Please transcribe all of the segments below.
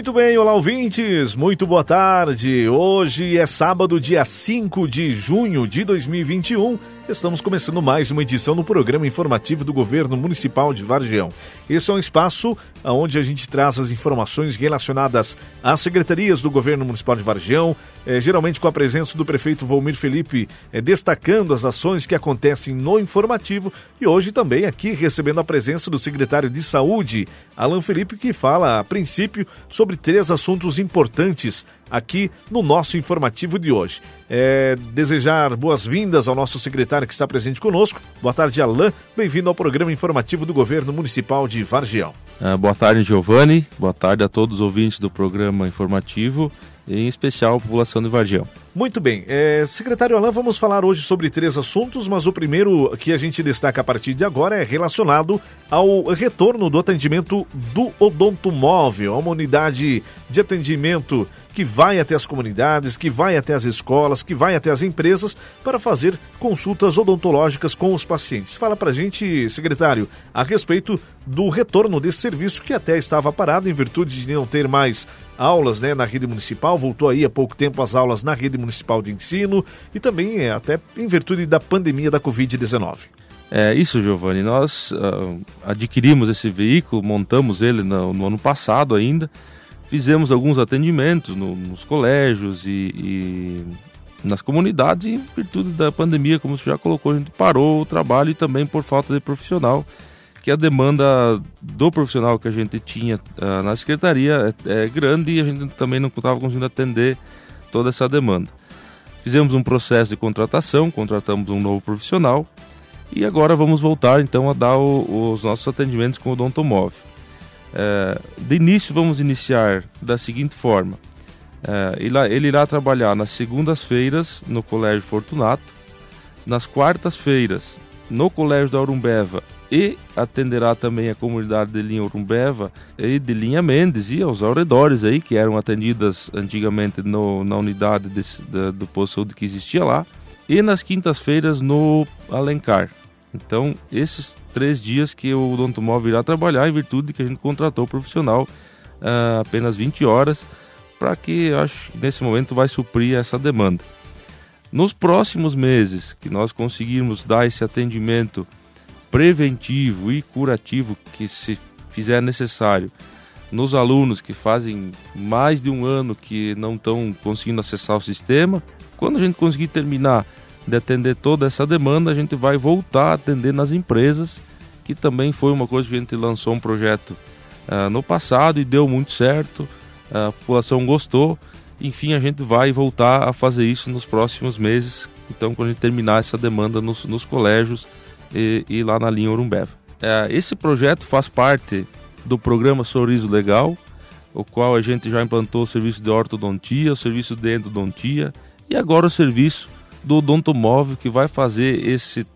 Muito bem, olá ouvintes, muito boa tarde. Hoje é sábado, dia 5 de junho de 2021. Estamos começando mais uma edição do programa informativo do Governo Municipal de Vargião. Esse é um espaço onde a gente traz as informações relacionadas às secretarias do Governo Municipal de Vargião, eh, geralmente com a presença do prefeito Volmir Felipe, eh, destacando as ações que acontecem no informativo e hoje também aqui recebendo a presença do secretário de Saúde, Alan Felipe, que fala a princípio sobre três assuntos importantes aqui no nosso informativo de hoje. É, desejar boas-vindas ao nosso secretário que está presente conosco. Boa tarde, Alain. Bem-vindo ao programa informativo do Governo Municipal de Vargião. Uh, boa tarde, Giovanni. Boa tarde a todos os ouvintes do programa informativo, em especial a população de Vargião. Muito bem. É, secretário Alain, vamos falar hoje sobre três assuntos, mas o primeiro que a gente destaca a partir de agora é relacionado ao retorno do atendimento do odontomóvel, uma unidade de atendimento que vai até as comunidades, que vai até as escolas, que vai até as empresas para fazer consultas odontológicas com os pacientes. Fala para a gente, secretário, a respeito do retorno desse serviço que até estava parado em virtude de não ter mais aulas né, na rede municipal, voltou aí há pouco tempo as aulas na rede municipal de ensino e também é, até em virtude da pandemia da Covid-19. É isso, Giovanni. Nós uh, adquirimos esse veículo, montamos ele no, no ano passado ainda fizemos alguns atendimentos no, nos colégios e, e, nas comunidades e em virtude da pandemia, como você já colocou, a gente parou o trabalho e também por falta de profissional, que a demanda do profissional que a gente tinha uh, na secretaria é, é, grande e a gente também não estava conseguindo atender toda essa demanda. Fizemos um processo de contratação, contratamos um novo profissional e agora vamos voltar então a dar o, os nossos atendimentos com o odontomóvel. É, de início, vamos iniciar da seguinte forma: é, ele, irá trabalhar nas segundas-feiras no Colégio Fortunato, nas quartas-feiras no Colégio da Urumbeva e atenderá também a comunidade de linha Urumbeva e de linha Mendes e aos arredores aí que eram atendidas antigamente no, na unidade desse, do posto de saúde que existia lá e nas quintas-feiras no Alencar. Então, esses três dias que o odontomóvel irá trabalhar, em virtude de que a gente contratou o profissional uh, apenas 20 horas, para que, acho, nesse momento vai suprir essa demanda. Nos próximos meses, que nós conseguirmos dar esse atendimento preventivo e curativo que se fizer necessário nos alunos que fazem mais de um ano que não estão conseguindo acessar o sistema, quando a gente conseguir terminar de atender toda essa demanda, a gente vai voltar a atender nas empresas, que também foi uma coisa que a gente lançou um projeto uh, no passado e deu muito certo, a população gostou. Enfim, a gente vai voltar a fazer isso nos próximos meses, então quando a gente terminar essa demanda nos, nos colégios e, e, lá na linha Urumbeva. Uh, esse projeto faz parte do programa Sorriso Legal, o qual a gente já implantou o serviço de ortodontia, o serviço de endodontia e agora o serviço do odontomóvel que vai fazer esse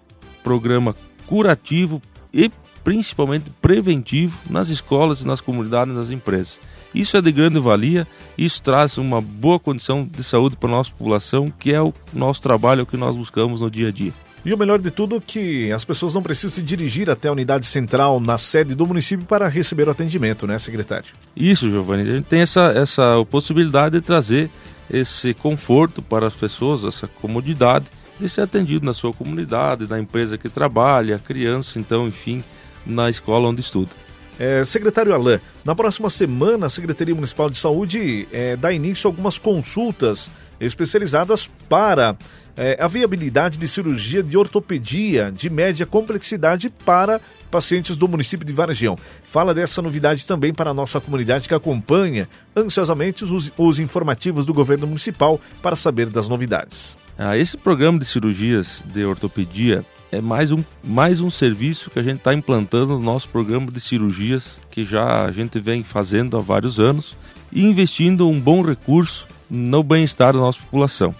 programa curativo e principalmente preventivo nas escolas nas comunidades nas empresas. Isso é de grande valia, isso traz uma boa condição de saúde para a nossa população, que é o nosso trabalho, é o que nós buscamos no dia a dia. E o melhor de tudo é que as pessoas não precisam se dirigir até a unidade central na sede do município para receber o atendimento, né, secretário? Isso, Giovanni. A gente tem essa, essa possibilidade de trazer esse conforto para as pessoas, essa comodidade de ser atendido na sua comunidade, na empresa que trabalha, a criança, então, enfim, na escola onde estuda. É, secretário Alain, na próxima semana a Secretaria Municipal de Saúde é, dá início a algumas consultas especializadas para é, a viabilidade de cirurgia de ortopedia de média complexidade para pacientes do município de Vargião. Fala dessa novidade também para a nossa comunidade que acompanha ansiosamente os, os informativos do governo municipal para saber das novidades. Ah, esse programa de cirurgias de ortopedia é mais um, mais um serviço que a gente está implantando no nosso programa de cirurgias que já a gente vem fazendo há vários anos e investindo um bom recurso no bem-estar da nossa população.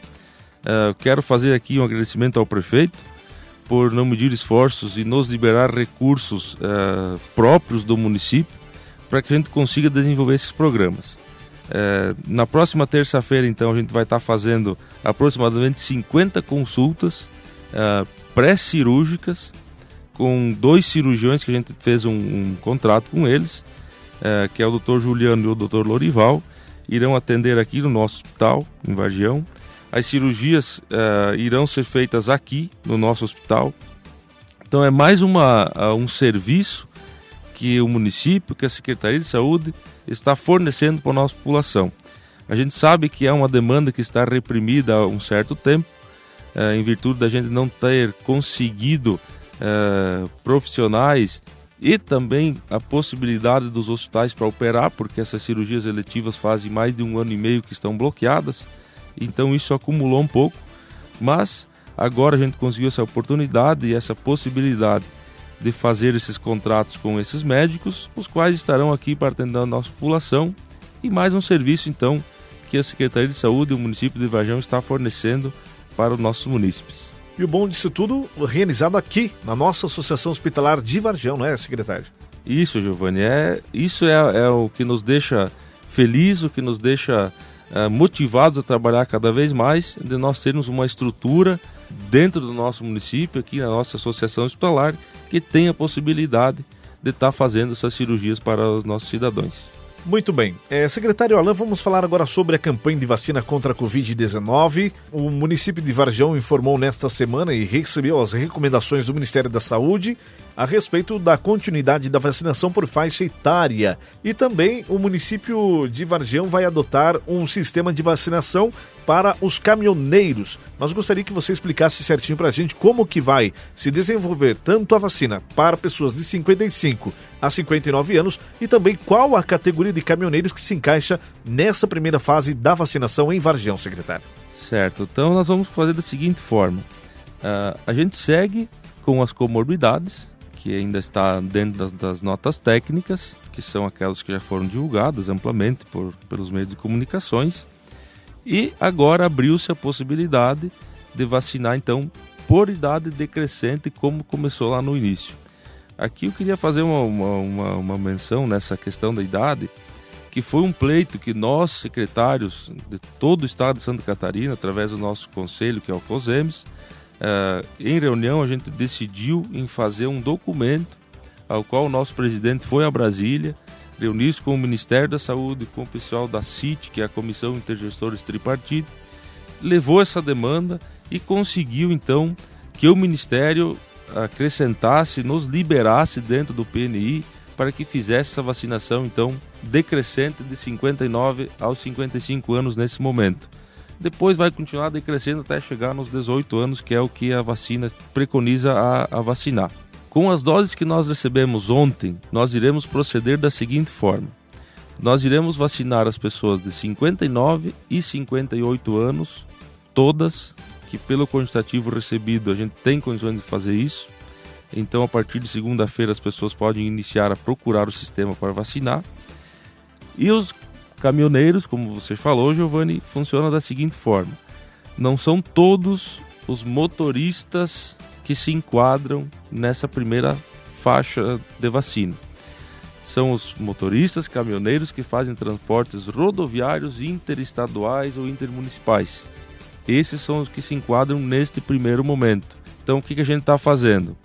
Uh, quero fazer aqui um agradecimento ao prefeito por não medir esforços e nos liberar recursos uh, próprios do município para que a gente consiga desenvolver esses programas. Uh, na próxima terça-feira, então, a gente vai estar fazendo aproximadamente 50 consultas pré-cirúrgicas com dois cirurgiões que a gente fez um, um contrato com eles que é o Dr. Juliano e o Dr. Lorival, irão atender aqui no nosso hospital, em Vargião. As cirurgias é, irão ser feitas aqui no nosso hospital. Então é mais uma, um serviço que o município, que a Secretaria de Saúde está fornecendo para a nossa população. A gente sabe que é uma demanda que está reprimida há um certo tempo, é, em virtude da gente não ter conseguido profissionais e também a possibilidade dos hospitais para operar, porque essas cirurgias eletivas fazem mais de um ano e meio que estão bloqueadas, então isso acumulou um pouco, mas agora a gente conseguiu essa oportunidade e essa possibilidade de fazer esses contratos com esses médicos, os quais estarão aqui para atender a nossa população e mais um serviço então que a Secretaria de Saúde e o município de Varjão está fornecendo para os nossos munícipes. E o bom disso tudo, realizado aqui, na nossa Associação Hospitalar de Varjão, não é, secretário? Isso, Giovanni. É, isso é, é o que nos deixa feliz, o que nos deixa é, motivados a trabalhar cada vez mais, de nós termos uma estrutura dentro do nosso município, aqui na nossa Associação Hospitalar, que tem a possibilidade de estar tá fazendo essas cirurgias para os nossos cidadãos. Muito bem. É, secretário Alain, vamos falar agora sobre a campanha de vacina contra a Covid-19. O município de Varjão informou nesta semana e recebeu as recomendações do Ministério da Saúde a respeito da continuidade da vacinação por faixa etária. E também o município de Vargião vai adotar um sistema de vacinação para os caminhoneiros. Nós gostaria que você explicasse certinho para a gente como que vai se desenvolver tanto a vacina para pessoas de 55 a 59 anos e também qual a categoria de caminhoneiros que se encaixa nessa primeira fase da vacinação em Vargião, secretário. Certo, então nós vamos fazer da seguinte forma. Uh, a gente segue com as comorbidades, que ainda está dentro das, das, notas técnicas, que são aquelas que já foram divulgadas amplamente por, pelos meios de comunicações. E agora abriu-se a possibilidade de vacinar, então, por idade decrescente, como começou lá no início. Aqui eu queria fazer uma, uma, uma, menção nessa questão da idade, que foi um pleito que nós, secretários de todo o estado de Santa Catarina, através do nosso conselho, que é o COSEMES, Uh, em reunião a gente decidiu em fazer um documento ao qual o nosso presidente foi a Brasília, reuniu-se com o Ministério da Saúde, com o pessoal da CIT, que é a Comissão Intergestores Tripartite, levou essa demanda e conseguiu então que o Ministério acrescentasse, nos liberasse dentro do PNI para que fizesse essa vacinação então decrescente de 59 aos 55 anos nesse momento depois vai continuar decrescendo até chegar nos 18 anos, que é o que a vacina preconiza a, a vacinar. Com as doses que nós recebemos ontem, nós iremos proceder da seguinte forma: nós iremos vacinar as pessoas de 59 e 58 anos, todas, que pelo quantitativo recebido a gente tem condições de fazer isso. Então, a partir de segunda-feira, as pessoas podem iniciar a procurar o sistema para vacinar. E os caminhoneiros, como você falou, Giovanni, funciona da seguinte forma: não são todos os motoristas que se enquadram nessa primeira faixa de vacina. São os motoristas, caminhoneiros que fazem transportes rodoviários interestaduais ou intermunicipais. Esses são os que se enquadram neste primeiro momento. Então, o que, que a gente está fazendo?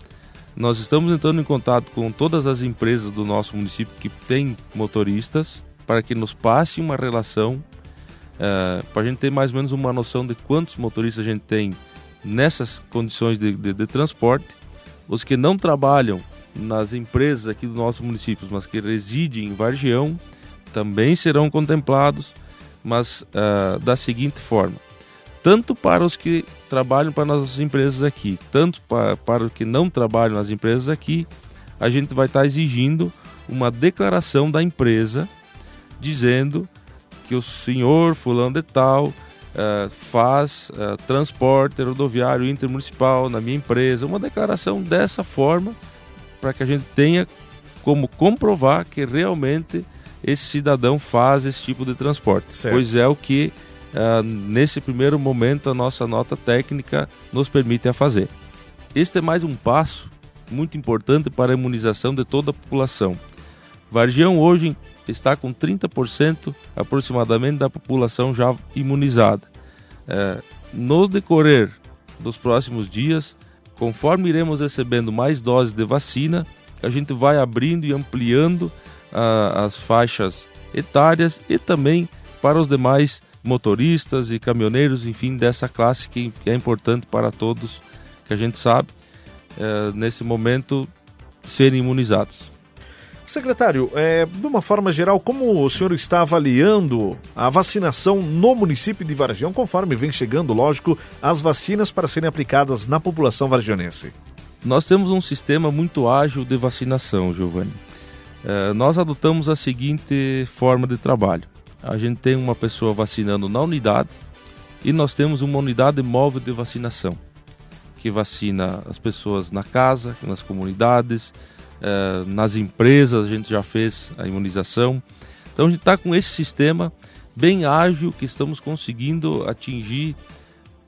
Nós estamos entrando em contato com todas as empresas do nosso município que têm motoristas para que nos passe uma relação, uh, para a gente ter mais ou menos uma noção de quantos motoristas a gente tem nessas condições de, de, de transporte. Os que não trabalham nas empresas aqui do nosso município, mas que residem em Vargião, também serão contemplados, mas uh, da seguinte forma: tanto para os que trabalham para nossas empresas aqui, tanto para, para os que não trabalham nas empresas aqui, a gente vai estar exigindo uma declaração da empresa dizendo que o senhor fulano de tal uh, faz uh, transporte rodoviário intermunicipal na minha empresa, uma declaração dessa forma para que a gente tenha como comprovar que realmente esse cidadão faz esse tipo de transporte. Certo. Pois é o que uh, nesse primeiro momento a nossa nota técnica nos permite a fazer. Este é mais um passo muito importante para a imunização de toda a população. Vargião hoje está com 30% aproximadamente da população já imunizada. É, no decorrer dos próximos dias, conforme iremos recebendo mais doses de vacina, a gente vai abrindo e ampliando a, as faixas etárias e também para os demais motoristas e caminhoneiros, enfim, dessa classe que, é importante para todos, que a gente sabe, é, nesse momento, serem imunizados. Secretário, é, de uma forma geral, como o senhor está avaliando a vacinação no município de Vargião, conforme vem chegando, lógico, as vacinas para serem aplicadas na população vargianense? Nós temos um sistema muito ágil de vacinação, Giovanni. É, nós adotamos a seguinte forma de trabalho: a gente tem uma pessoa vacinando na unidade e nós temos uma unidade móvel de vacinação que vacina as pessoas na casa, nas comunidades, eh, nas empresas a gente já fez a imunização. Então a gente está com esse sistema bem ágil que estamos conseguindo atingir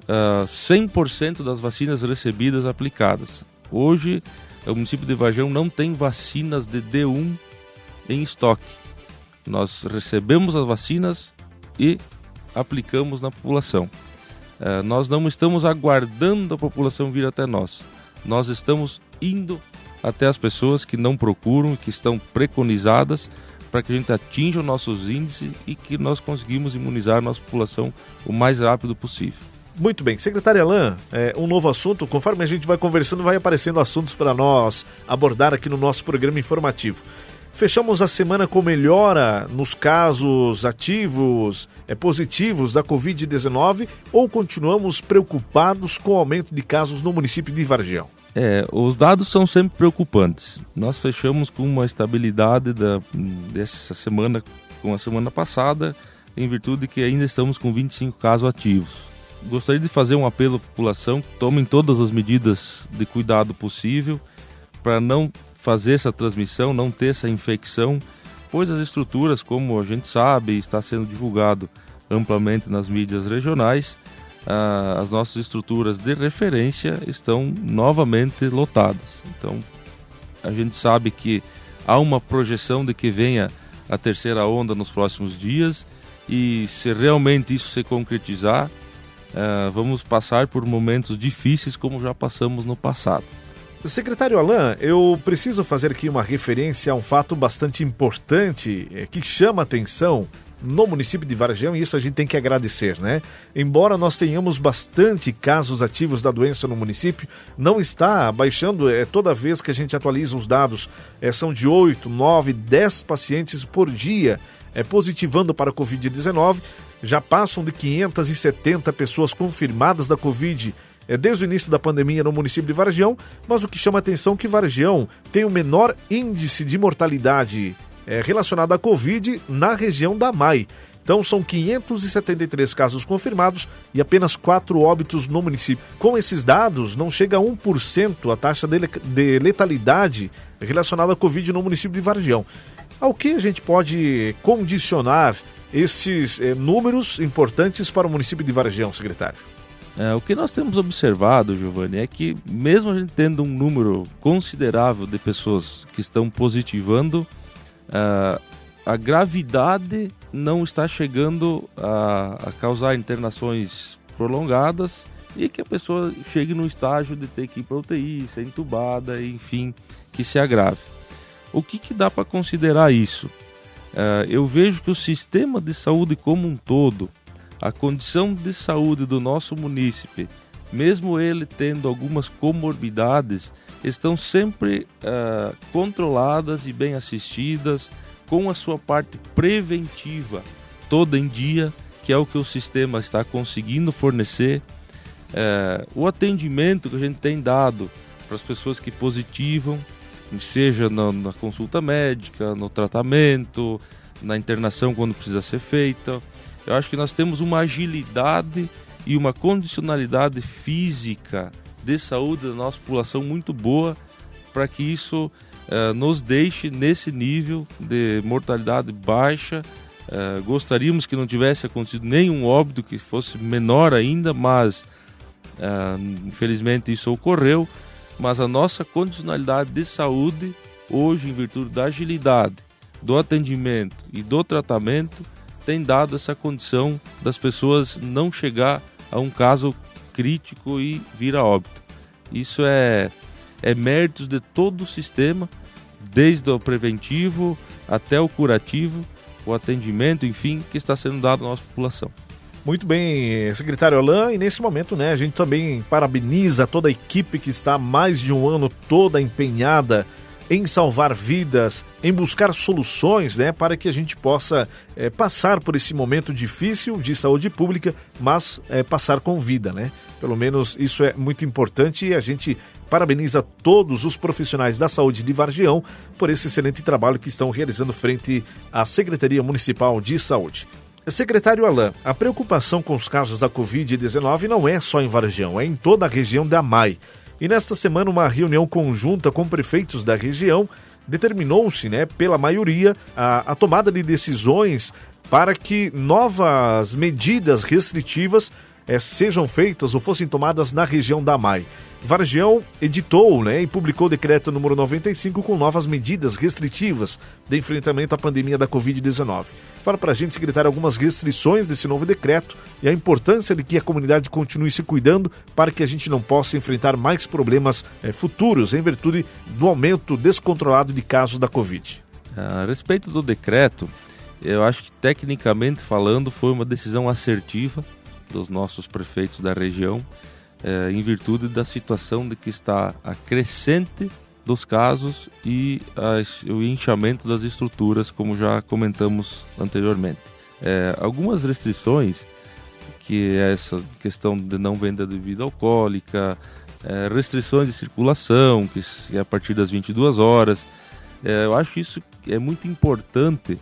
uh, eh, 100% das vacinas recebidas aplicadas. Hoje o município de Varjão não tem vacinas de D1 em estoque. Nós recebemos as vacinas e aplicamos na população. Uh, nós não estamos aguardando a população vir até nós. Nós estamos indo até as pessoas que não procuram, que estão preconizadas para que a gente atinja os nossos índices e que nós conseguimos imunizar a nossa população o mais rápido possível. Muito bem. Secretária Alain, é, um novo assunto. Conforme a gente vai conversando, vai aparecendo assuntos para nós abordar aqui no nosso programa informativo. Fechamos a semana com melhora nos casos ativos, é, positivos da Covid-19 ou continuamos preocupados com o aumento de casos no município de Vargião? É, os dados são sempre preocupantes. Nós fechamos com uma estabilidade da, dessa semana com a semana passada, em virtude de que ainda estamos com 25 casos ativos. Gostaria de fazer um apelo à população tomem todas as medidas de cuidado possível para não fazer essa transmissão, não ter essa infecção, pois as estruturas, como a gente sabe, está sendo divulgado amplamente nas mídias regionais, ah, as nossas estruturas de referência estão novamente lotadas. Então, a gente sabe que há uma projeção de que venha a terceira onda nos próximos dias e se realmente isso se concretizar, ah, vamos passar por momentos difíceis como já passamos no passado. Secretário Alain, eu preciso fazer aqui uma referência a um fato bastante importante eh, que chama atenção no município de Varjão e isso a gente tem que agradecer, né? Embora nós tenhamos bastante casos ativos da doença no município, não está baixando, é, toda vez que a gente atualiza os dados, é, são de 8, 9, 10 pacientes por dia é, positivando para a Covid-19, já passam de 570 pessoas confirmadas da Covid é, desde o início da pandemia no município de Vargião, mas o que chama atenção é que Vargião tem o menor índice de mortalidade é, relacionada à Covid na região da MAI. Então são 573 casos confirmados e apenas 4 óbitos no município. Com esses dados, não chega a 1% a taxa de letalidade relacionada à Covid no município de Vargião. Ao que a gente pode condicionar esses é, números importantes para o município de Vargião, secretário? É, o que nós temos observado, Giovanni, é que mesmo a gente tendo um número considerável de pessoas que estão positivando, uh, a gravidade não está chegando a, a, causar internações prolongadas e que a pessoa chegue no estágio de ter que ir para UTI, ser entubada, enfim, que se agrave. O que, que dá para considerar isso? Uh, eu vejo que o sistema de saúde como um todo, a condição de saúde do nosso munícipe, mesmo ele tendo algumas comorbidades, estão sempre uh, controladas e bem assistidas, com a sua parte preventiva toda em dia, que é o que o sistema está conseguindo fornecer. Uh, o atendimento que a gente tem dado para as pessoas que positivam, seja na, na consulta médica, no tratamento, na internação quando precisa ser feita. Eu acho que nós temos uma agilidade e uma condicionalidade física de saúde da nossa população muito boa para que isso uh, nos deixe nesse nível de mortalidade baixa. Uh, gostaríamos que não tivesse acontecido nenhum óbito que fosse menor ainda, mas uh, infelizmente isso ocorreu. Mas a nossa condicionalidade de saúde, hoje, em virtude da agilidade, do atendimento e do tratamento, tem dado essa condição das pessoas não chegar a um caso crítico e vir a óbito. Isso é, é mérito de todo o sistema, desde o preventivo até o curativo, o atendimento, enfim, que está sendo dado à nossa população. Muito bem, secretário Alain, e nesse momento, né, a gente também parabeniza toda a equipe que está há mais de um ano toda empenhada em salvar vidas, em buscar soluções, né, para que a gente possa é, passar por esse momento difícil de saúde pública, mas é, passar com vida, né? Pelo menos isso é muito importante e a gente parabeniza todos os profissionais da saúde de Vargião por esse excelente trabalho que estão realizando frente à Secretaria Municipal de Saúde. Secretário Alain, a preocupação com os casos da Covid-19 não é só em Vargião, é em toda a região da AMAI. E nesta semana, uma reunião conjunta com prefeitos da região determinou-se, né, pela maioria, a, a tomada de decisões para que novas medidas restritivas é, sejam feitas ou fossem tomadas na região da AMAI. Vargião editou né, e publicou o decreto número 95 com novas medidas restritivas de enfrentamento à pandemia da Covid-19. Fala para a gente, secretário, algumas restrições desse novo decreto e a importância de que a comunidade continue se cuidando para que a gente não possa enfrentar mais problemas é, futuros em virtude do aumento descontrolado de casos da Covid. A respeito do decreto, eu acho que tecnicamente falando foi uma decisão assertiva dos nossos prefeitos da região é, em virtude da situação de que está a crescente dos casos e o inchamento das estruturas, como já comentamos anteriormente. É, algumas restrições, que é essa questão de não venda de bebida alcoólica, é, restrições de circulação, que é a partir das 22 horas, é, eu acho isso é muito importante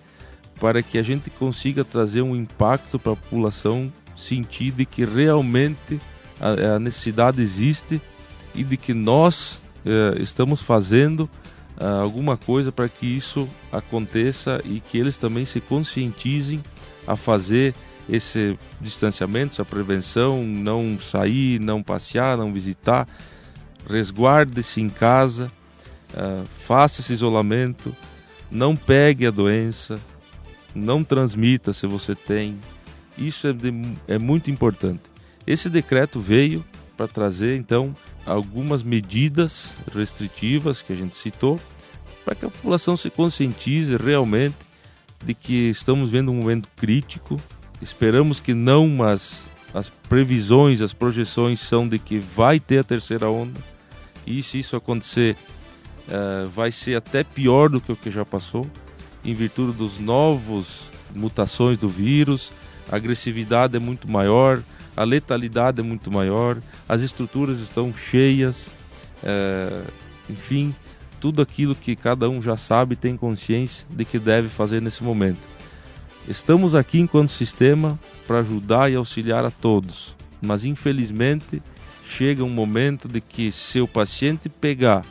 para que a gente consiga trazer um impacto para a população sentir de que realmente a, a necessidade existe e de que nós eh, estamos fazendo ah, alguma coisa para que isso aconteça e que eles também se conscientizem a fazer esse distanciamento, essa prevenção, não sair, não passear, não visitar, resguarde-se em casa, uh, faça esse isolamento, não pegue a doença, não transmita se você tem. Isso é, de, é muito importante. Esse decreto veio para trazer então algumas medidas restritivas que a gente citou, para que a população se conscientize realmente de que estamos vendo um momento crítico. Esperamos que não, mas as previsões, as projeções são de que vai ter a terceira onda. E se isso acontecer, uh, vai ser até pior do que o que já passou, em virtude dos novos mutações do vírus. A agressividade é muito maior, a letalidade é muito maior, as estruturas estão cheias, é, enfim, tudo aquilo que cada um já sabe tem consciência de que deve fazer nesse momento. Estamos aqui enquanto sistema para ajudar e auxiliar a todos, mas infelizmente chega um momento de que se o paciente pegar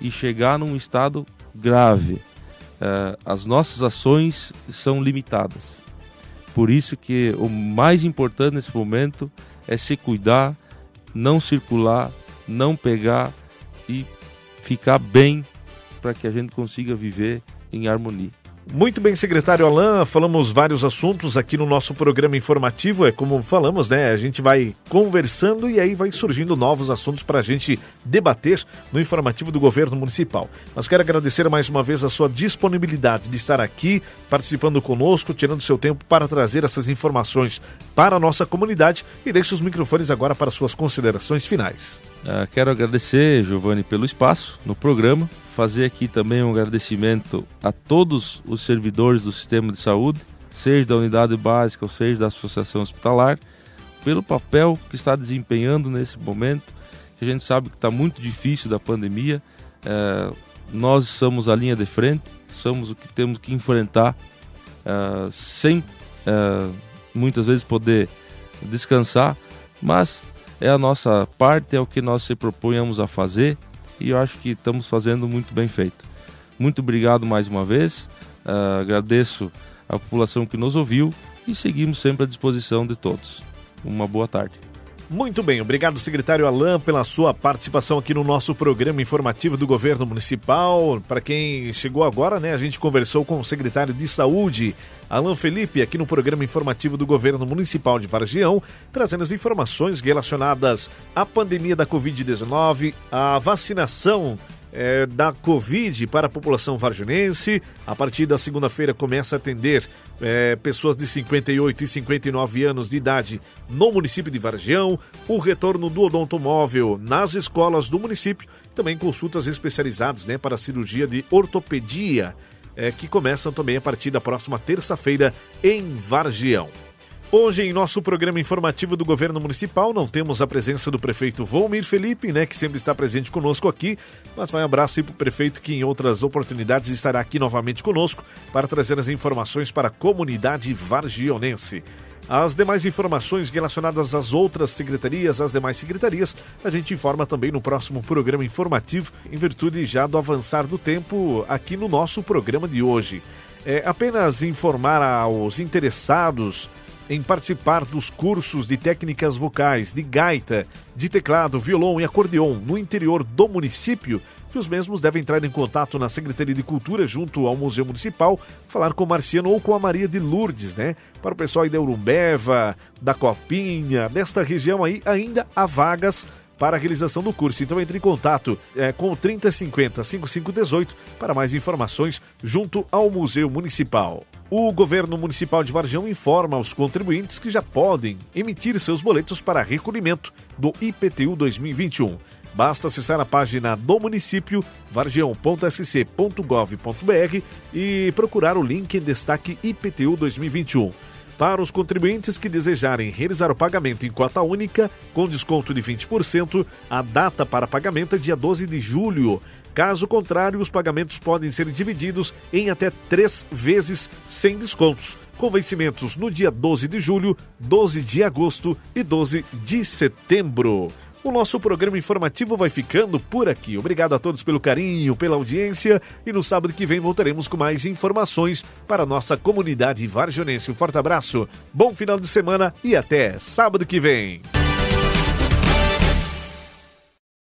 e chegar num estado grave, é, as nossas ações são limitadas. Por isso que o mais importante nesse momento é se cuidar, não circular, não pegar e ficar bem para que a gente consiga viver em harmonia. Muito bem, secretário Alain, falamos vários assuntos aqui no nosso programa informativo. É como falamos, né? A gente vai conversando e aí vai surgindo novos assuntos para a gente debater no informativo do governo municipal. Mas quero agradecer mais uma vez a sua disponibilidade de estar aqui, participando conosco, tirando seu tempo para trazer essas informações para a nossa comunidade e deixo os microfones agora para suas considerações finais. Uh, quero agradecer, Giovanni, pelo espaço no programa. Fazer aqui também um agradecimento a todos os servidores do sistema de saúde, seja da unidade básica ou seja da associação hospitalar, pelo papel que está desempenhando nesse momento, que a gente sabe que está muito difícil da pandemia. Uh, nós somos a linha de frente, somos o que temos que enfrentar uh, sem muitas vezes poder descansar, mas é a nossa parte, é o que nós se propunhamos a fazer e eu acho que estamos fazendo muito bem feito. Muito obrigado mais uma vez, uh, agradeço a população que nos ouviu e seguimos sempre à disposição de todos. Uma boa tarde. Muito bem, obrigado, secretário Alain, pela sua participação aqui no nosso programa informativo do Governo Municipal. Para quem chegou agora, né, a gente conversou com o secretário de Saúde, Alain Felipe, aqui no programa informativo do Governo Municipal de Vargião, trazendo as informações relacionadas à pandemia da Covid-19, à vacinação é, da Covid para a população varginense. A partir da segunda-feira começa a atender é, pessoas de 58 e 59 anos de idade no município de Vargião. O retorno do odontomóvel nas escolas do município. Também consultas especializadas né, para cirurgia de ortopedia, é, que começam também a partir da próxima terça-feira em Vargião. Hoje, em nosso programa informativo do governo municipal, não temos a presença do prefeito Volmir Felipe, né, que sempre está presente conosco aqui, mas vai um abraço para o prefeito que em outras oportunidades estará aqui novamente conosco para trazer as informações para a comunidade vargionense. As demais informações relacionadas às outras secretarias, às demais secretarias, a gente informa também no próximo programa informativo, em virtude já do avançar do tempo aqui no nosso programa de hoje. É apenas informar aos interessados em participar dos cursos de técnicas vocais, de gaita, de teclado, violão e acordeon no interior do município, que os mesmos devem entrar em contato na Secretaria de Cultura junto ao Museu Municipal, falar com o Marciano ou com a Maria de Lourdes, né? Para o pessoal aí da Urumbeva, da Copinha, desta região aí, ainda há vagas para a realização do curso. Então entre em contato é, com o 3050 5518 para mais informações junto ao Museu Municipal. O governo municipal de Varjão informa aos contribuintes que já podem emitir seus boletos para recolhimento do IPTU 2021. Basta acessar a página do município, vargião.sc.gov.br e procurar o link em destaque IPTU 2021. Para os contribuintes que desejarem realizar o pagamento em cota única, com desconto de 20%, a data para pagamento é dia 12 de julho. Caso contrário, os pagamentos podem ser divididos em até três vezes sem descontos, com vencimentos no dia 12 de julho, 12 de agosto e 12 de setembro. O nosso programa informativo vai ficando por aqui. Obrigado a todos pelo carinho, pela audiência e no sábado que vem voltaremos com mais informações para a nossa comunidade varjonense. Um forte abraço, bom final de semana e até sábado que vem.